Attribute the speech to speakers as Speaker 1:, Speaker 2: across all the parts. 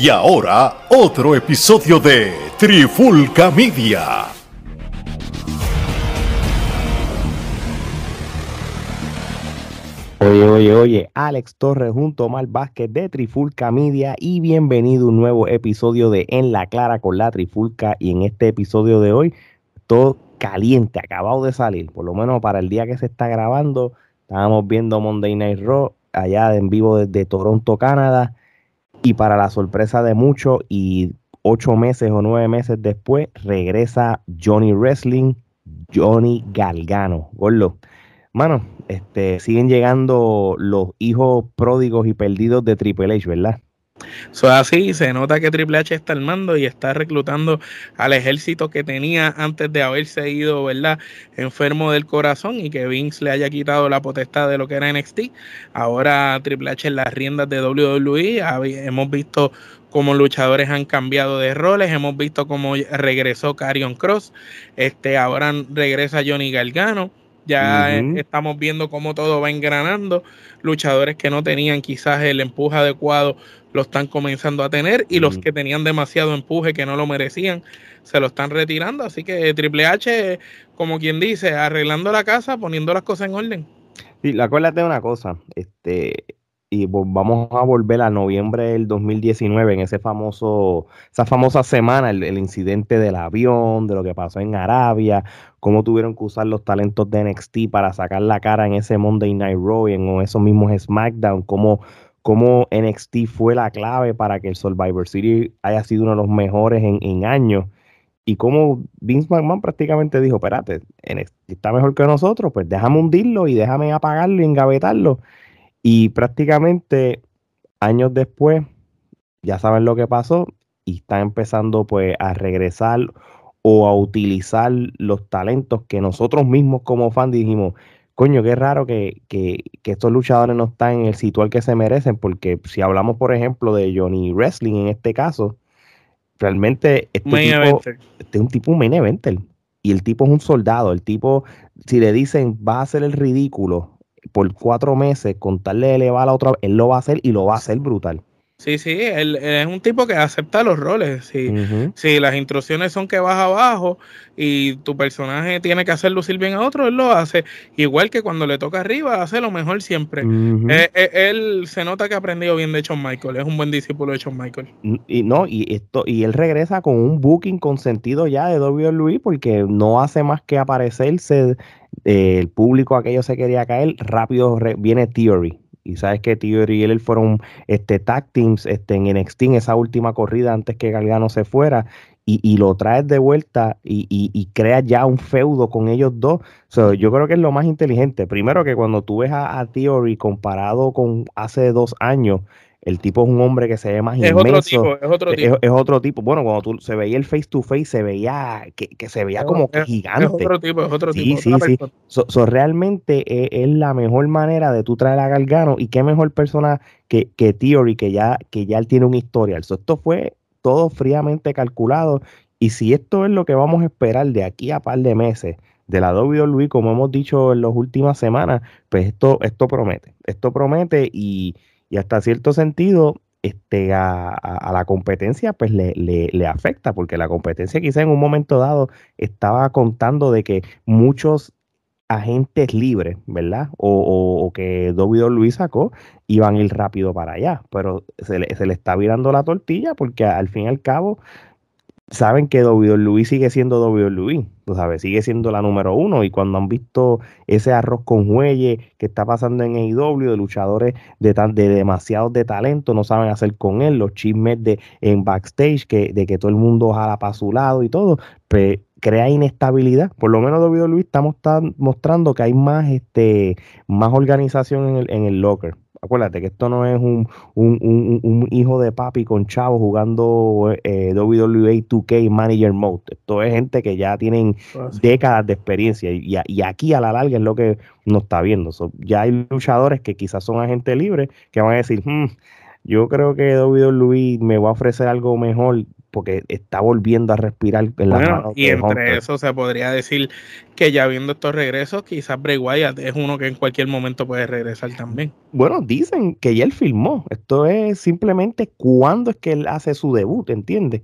Speaker 1: Y ahora, otro episodio de Trifulca Media.
Speaker 2: Oye, oye, oye, Alex Torres junto a Omar Vázquez de Trifulca Media y bienvenido a un nuevo episodio de En la Clara con la Trifulca. Y en este episodio de hoy todo caliente, acabado de salir, por lo menos para el día que se está grabando, estábamos viendo Monday Night Raw allá en vivo desde Toronto, Canadá y para la sorpresa de muchos y ocho meses o nueve meses después regresa Johnny Wrestling, Johnny Galgano. Gordo. Mano, este, siguen llegando los hijos pródigos y perdidos de Triple H, ¿verdad?
Speaker 3: Es así, se nota que Triple H está al mando y está reclutando al ejército que tenía antes de haberse ido, ¿verdad? Enfermo del corazón y que Vince le haya quitado la potestad de lo que era NXT. Ahora Triple H en las riendas de WWE, hemos visto cómo luchadores han cambiado de roles, hemos visto cómo regresó Carion Cross, este, ahora regresa Johnny Galgano. Ya estamos viendo cómo todo va engranando. Luchadores que no tenían quizás el empuje adecuado lo están comenzando a tener y los que tenían demasiado empuje que no lo merecían se lo están retirando. Así que Triple H, como quien dice, arreglando la casa, poniendo las cosas en orden.
Speaker 2: Sí, acuérdate de una cosa, este, y vamos a volver a noviembre del 2019, en ese famoso, esa famosa semana, el, incidente del avión, de lo que pasó en Arabia, cómo tuvieron que usar los talentos de NXT para sacar la cara en ese Monday Night Raw y en esos mismos SmackDown, cómo, cómo NXT fue la clave para que el Survivor Series haya sido uno de los mejores en, en años. Y como Vince McMahon prácticamente dijo, espérate, NXT está mejor que nosotros, pues déjame hundirlo y déjame apagarlo y engavetarlo y prácticamente años después, ya saben lo que pasó y está empezando pues a regresar o a utilizar los talentos que nosotros mismos como fans dijimos, coño, qué raro que, que, estos luchadores no están en el sitio al que se merecen, porque si hablamos, por ejemplo, de Johnny Wrestling en este caso, realmente este, tipo, este es un tipo un main eventer. Y el tipo es un soldado. El tipo, si le dicen va a hacer el ridículo por cuatro meses, contarle elevar a otra, él lo va a hacer y lo va a hacer brutal.
Speaker 3: Sí, sí, él, es un tipo que acepta los roles. Si, si las instrucciones son que vas abajo y tu personaje tiene que hacer lucir bien a otro, él lo hace. Igual que cuando le toca arriba, hace lo mejor siempre. Eh, eh, él se nota que ha aprendido bien de Shawn Michael, es un buen discípulo de Shawn Michael.
Speaker 2: Y no, y esto, y él regresa con un booking consentido ya de WWE porque no hace más que aparecerse. Eh, el público aquello se quería caer, rápido viene Theory y sabes que Theory y él fueron este, tag teams este, en NXT en esa última corrida antes que Galgano se fuera. Y, lo traes de vuelta y, y, creas ya un feudo con ellos dos. yo creo que es lo más inteligente. Primero que cuando tú ves a, a Theory comparado con hace dos años, el tipo es un hombre que se ve más
Speaker 3: es Otro tipo, es otro tipo.
Speaker 2: Es, otro tipo. Bueno, cuando tú se veía el face to face, se veía que, se veía como gigante. Es
Speaker 3: otro tipo, es otro
Speaker 2: tipo. Sí, sí, sí. realmente es, la mejor manera de tú traer a Galgano y qué mejor persona que, que Theory, que ya, que ya él tiene un historial. esto fue todo fríamente calculado. Y si esto es lo que vamos a esperar de aquí a par de meses de la WWE, como hemos dicho en las últimas semanas, pues esto, esto promete. Esto promete y y hasta cierto sentido este, a, la competencia pues le, le, afecta, porque la competencia quizá en un momento dado estaba contando de que muchos agentes libres, ¿verdad? O, o, que Luis sacó, iban a ir rápido para allá, pero se le, se le está virando la tortilla porque al fin y al cabo saben que WWE sigue siendo WWE, tú sabes, sigue siendo la número uno. Y cuando han visto ese arroz con jueyes que está pasando en AEW, de luchadores de, tan, de demasiados de talento, no saben hacer con él, los chismes de en backstage, que, de que todo el mundo jala para su lado y todo, pues crea inestabilidad. Por lo menos WWE estamos mostrando que hay más, este, más organización en el, en el locker. Acuérdate que esto no es un, un, hijo de papi con chavos jugando eh, WWE 2K Manager Mode. Esto es gente que ya tienen ah, décadas de experiencia y, y, aquí a la larga es lo que uno está viendo. ya hay luchadores que quizás son agentes libres que van a decir, hmm, yo creo que WWE me va a ofrecer algo mejor porque está volviendo a respirar en la
Speaker 3: mano Y entre eso se podría decir que ya viendo estos regresos, quizás Bray Wyatt es uno que en cualquier momento puede regresar también.
Speaker 2: Bueno, dicen que ya él filmó. Esto es simplemente cuándo es que él hace su debut, ¿entiendes?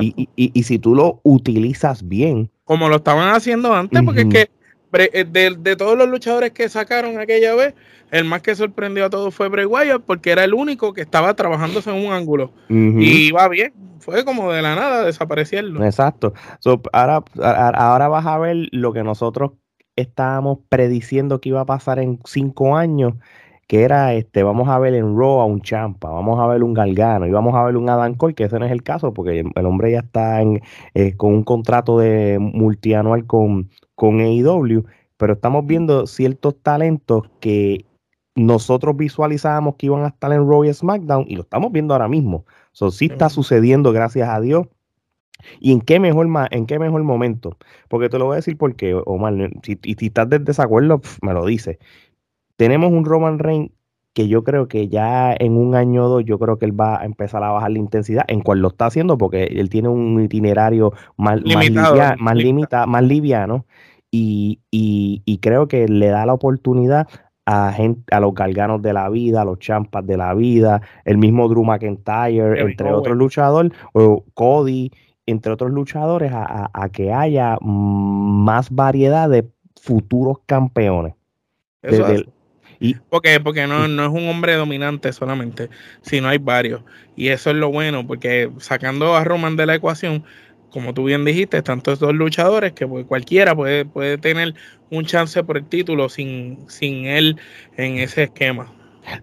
Speaker 2: Y, y, y, si tú lo utilizas bien.
Speaker 3: Como lo estaban haciendo antes, porque es que eh, de, de, todos los luchadores que sacaron aquella vez, el más que sorprendió a todos fue Bray Wyatt porque era el único que estaba trabajándose en un ángulo y iba bien. Fue como de la nada desaparecerlo.
Speaker 2: Exacto. ahora, ahora vas a ver lo que nosotros estábamos prediciendo que iba a pasar en cinco años, que era este, vamos a ver en Raw a un Champa, vamos a ver un Galgano y vamos a ver un Adam Cole, que ese no es el caso, porque el, hombre ya está eh, con un contrato de multianual con, con AEW, pero estamos viendo ciertos talentos que nosotros visualizábamos que iban a estar en Raw y SmackDown y lo estamos viendo ahora mismo. Eso sí está sucediendo, gracias a Dios. ¿Y en qué mejor, en qué mejor momento? Porque te lo voy a decir porque, Omar, si, y si estás de desacuerdo, me lo dice. Tenemos un Roman Reigns que yo creo que ya en un año o dos, yo creo que él va a empezar a bajar la intensidad, en cual lo está haciendo porque él tiene un itinerario más, limitado, más, limitado, más liviano y, y, y, creo que le da la oportunidad a, gente, a los galganos de la vida, a los champas de la vida, el mismo Drew McIntyre, entre otros luchadores, o Cody, entre otros luchadores, a, que haya más variedad de futuros campeones.
Speaker 3: y, porque porque no, no es un hombre dominante solamente, sino hay varios. Y eso es lo bueno, porque sacando a Roman de la ecuación, como tú bien dijiste, tantos dos luchadores que pues, cualquiera puede, puede tener un chance por el título sin, sin él en ese esquema.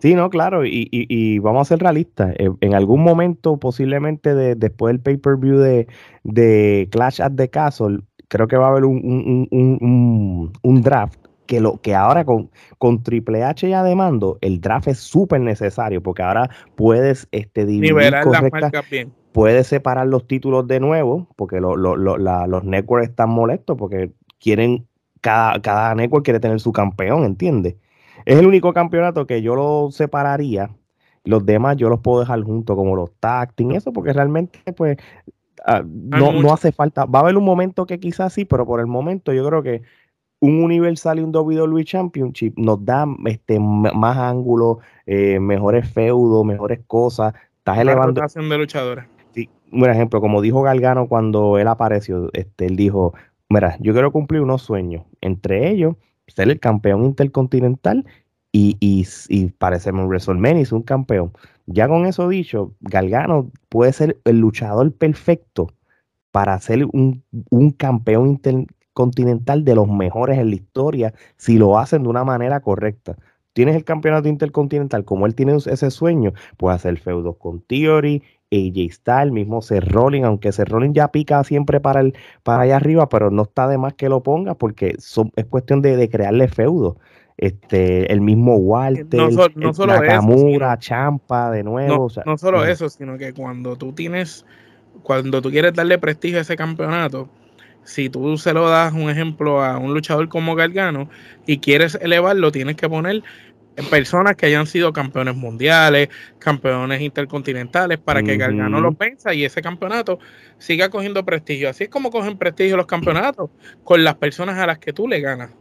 Speaker 2: Sí, no, claro, y, y, vamos a ser realistas. Eh, en algún momento, posiblemente de, después del pay-per-view de, de, Clash at the Castle, creo que va a haber un, un, un, draft que lo que ahora con, con Triple H ya de mando, el draft es súper necesario porque ahora puedes este, dividir las bien puede separar los títulos de nuevo, porque los networks están molestos, porque quieren, cada, cada network quiere tener su campeón, ¿entiendes? Es el único campeonato que yo lo separaría. Los demás yo los puedo dejar juntos, como los tacting, eso, porque realmente, pues, ah, no, no hace falta. Va a haber un momento que quizás sí, pero por el momento yo creo que un Universal y un WWE Championship nos da este, más ángulos, eh, mejores feudos, mejores cosas. Estás elevando.
Speaker 3: de luchadores
Speaker 2: un ejemplo, como dijo Galgano cuando él apareció, este, él dijo, mira, yo quiero cumplir unos sueños, entre ellos, ser el campeón intercontinental y, y, y parecerme un WrestleMania y un campeón. Ya con eso dicho, Galgano puede ser el luchador perfecto para ser un, un campeón intercontinental de los mejores en la historia si lo hacen de una manera correcta tienes el campeonato intercontinental, como él tiene ese sueño, puede hacer feudos con Theory, AJ Styles, mismo Seth Rollins, aunque Seth Rollins ya pica siempre para, el, para allá arriba, pero no está de más que lo ponga porque es cuestión de, crearle feudo. Este, el mismo Walter, no, Nakamura, Champa, de nuevo.
Speaker 3: No, solo eso, sino que cuando tú tienes, cuando tú quieres darle prestigio a ese campeonato, si tú se lo das un ejemplo a un luchador como Gargano y quieres elevarlo, tienes que poner personas que hayan sido campeones mundiales, campeones intercontinentales, para que Gargano lo pensa y ese campeonato siga cogiendo prestigio. Así es como cogen prestigio los campeonatos con las personas a las que tú le ganas.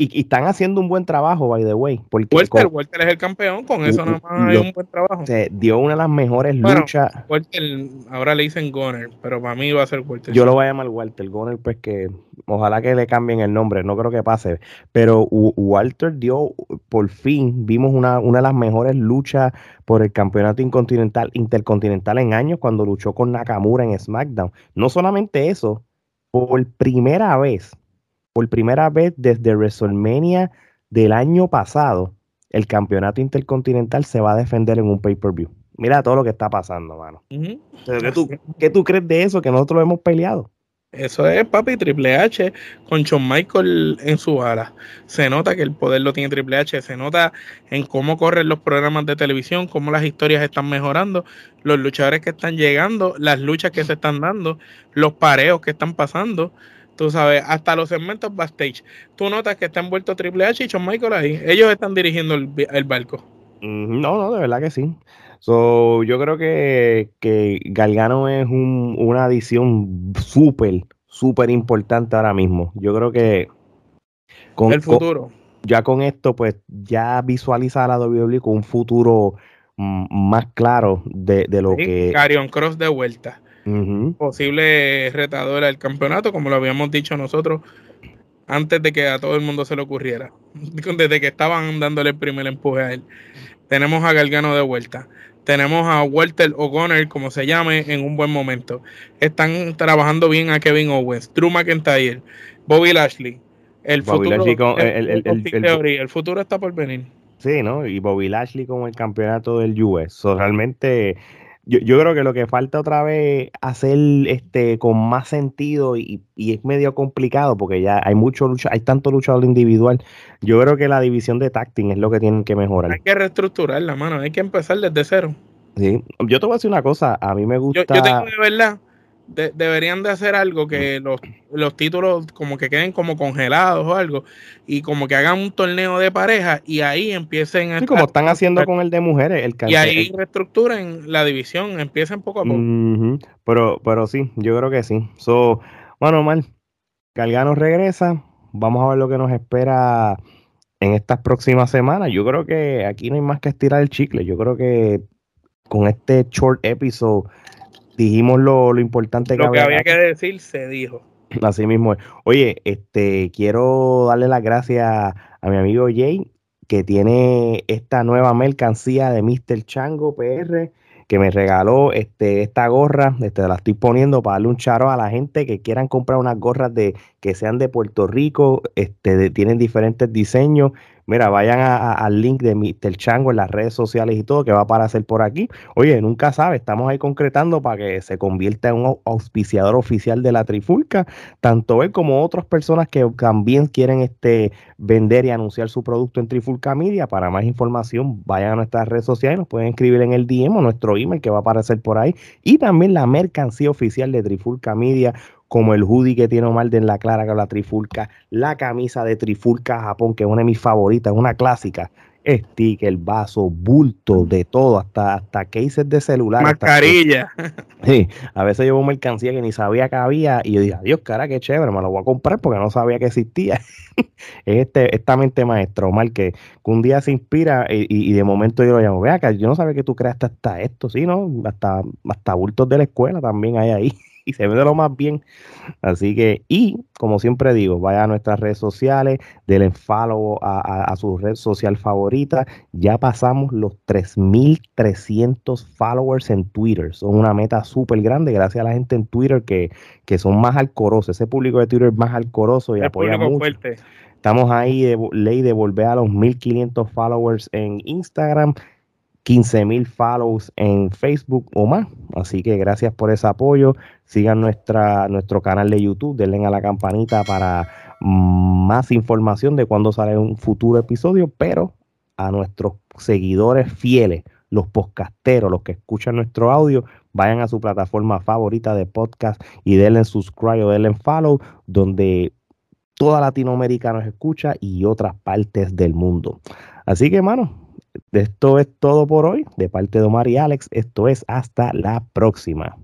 Speaker 2: Y, están haciendo un buen trabajo, by the way.
Speaker 3: Porque Walter, Walter es el campeón, con eso nada más hay un buen trabajo.
Speaker 2: Se dio una de las mejores luchas.
Speaker 3: Walter, ahora le dicen Goner, pero para mí va a ser Walter.
Speaker 2: Yo lo voy a llamar Walter. Goner, pues que ojalá que le cambien el nombre, no creo que pase. Pero Walter dio, por fin, vimos una, una de las mejores luchas por el campeonato intercontinental, intercontinental en años cuando luchó con Nakamura en SmackDown. No solamente eso, por primera vez por primera vez desde WrestleMania del año pasado, el campeonato intercontinental se va a defender en un pay-per-view. Mira todo lo que está pasando, mano. ¿Qué, tú, crees de eso que nosotros hemos peleado?
Speaker 3: Eso es, papi, Triple H con Shawn Michael en su ala. Se nota que el poder lo tiene Triple H, se nota en cómo corren los programas de televisión, cómo las historias están mejorando, los luchadores que están llegando, las luchas que se están dando, los pareos que están pasando. Tú sabes, hasta los segmentos backstage. Tú notas que está envuelto Triple H y Shawn Michael ahí. Ellos están dirigiendo el, barco.
Speaker 2: No, no, de verdad que sí. So, yo creo que, que Galgano es un, una adición súper, súper importante ahora mismo. Yo creo que
Speaker 3: con el futuro.
Speaker 2: ya con esto, pues ya visualiza a la WWE con un futuro más claro de, lo que.
Speaker 3: Carion Cross de vuelta. Posible retadora del campeonato, como lo habíamos dicho nosotros antes de que a todo el mundo se le ocurriera. Desde que estaban dándole el primer empuje a él. Tenemos a Galgano de vuelta. Tenemos a Walter O'Connor, como se llame, en un buen momento. Están trabajando bien a Kevin Owens, Drew McIntyre, Bobby Lashley. El, futuro, el, futuro está por venir.
Speaker 2: Sí, ¿no? Y Bobby Lashley como el campeonato del US. realmente yo, creo que lo que falta otra vez hacer este con más sentido y, es medio complicado porque ya hay mucho lucha, hay tanto luchador individual. Yo creo que la división de tacting es lo que tienen que mejorar.
Speaker 3: Hay que reestructurar la mano, hay que empezar desde cero.
Speaker 2: Sí, yo te voy a decir una cosa, a mí me gusta.
Speaker 3: Yo, yo tengo de verdad deberían de hacer algo que los, los, títulos como que queden como congelados o algo y como que hagan un torneo de pareja y ahí empiecen
Speaker 2: a... Sí, como están haciendo con el de mujeres. El
Speaker 3: y ahí reestructuren la división, empiecen poco a poco.
Speaker 2: pero, pero sí, yo creo que sí. So, bueno, mal, Calgano regresa, vamos a ver lo que nos espera en estas próximas semanas. Yo creo que aquí no hay más que estirar el chicle. Yo creo que con este short episode dijimos lo, importante
Speaker 3: que, había, que decir se dijo.
Speaker 2: Así mismo. Oye, este quiero darle las gracias a mi amigo Jay que tiene esta nueva mercancía de Mr. Chango PR que me regaló este, esta gorra, este, la estoy poniendo para darle un charo a la gente que quieran comprar unas gorras de que sean de Puerto Rico, este, tienen diferentes diseños Mira, vayan al link de Mr. Chango en las redes sociales y todo que va a aparecer por aquí. Oye, nunca sabe, estamos ahí concretando para que se convierta en un auspiciador oficial de la Trifulca, tanto él como otras personas que también quieren este, vender y anunciar su producto en Trifulca Media. Para más información, vayan a nuestras redes sociales, nos pueden escribir en el DM o nuestro email que va a aparecer por ahí. Y también la mercancía oficial de Trifulca Media como el hoodie que tiene Omar de en la clara con la trifulca, la camisa de trifulca Japón, que es una de mis favoritas, una clásica, sticker, vaso, bulto, de todo, hasta, hasta cases de celular.
Speaker 3: Mascarilla.
Speaker 2: sí, a veces llevo mercancía que ni sabía que había y yo dije, adiós, cara, qué chévere, me lo voy a comprar porque no sabía que existía. es este, esta mente maestra, Omar, que, un día se inspira y, de momento yo lo llamo, vea que yo no sabía que tú creaste hasta esto, sí, ¿no? Hasta, hasta bultos de la escuela también hay ahí y se ve de lo más bien. Así que, y como siempre digo, vaya a nuestras redes sociales, denle follow a, a, su red social favorita. Ya pasamos los 3.300 followers en Twitter. Son una meta súper grande, gracias a la gente en Twitter que, que son más alcorosos. Ese público de Twitter es más alcoroso y apoya mucho. Estamos ahí de ley de volver a los 1.500 followers en Instagram 15 mil follows en Facebook o más. Así que gracias por ese apoyo. Sigan nuestro canal de YouTube, denle a la campanita para más información de cuando sale un futuro episodio, pero a nuestros seguidores fieles, los podcasteros, los que escuchan nuestro audio, vayan a su plataforma favorita de podcast y denle subscribe o denle follow, donde toda Latinoamérica nos escucha y otras partes del mundo. Así que, hermano, esto es todo por hoy. De parte de Omar y Alex, esto es hasta la próxima.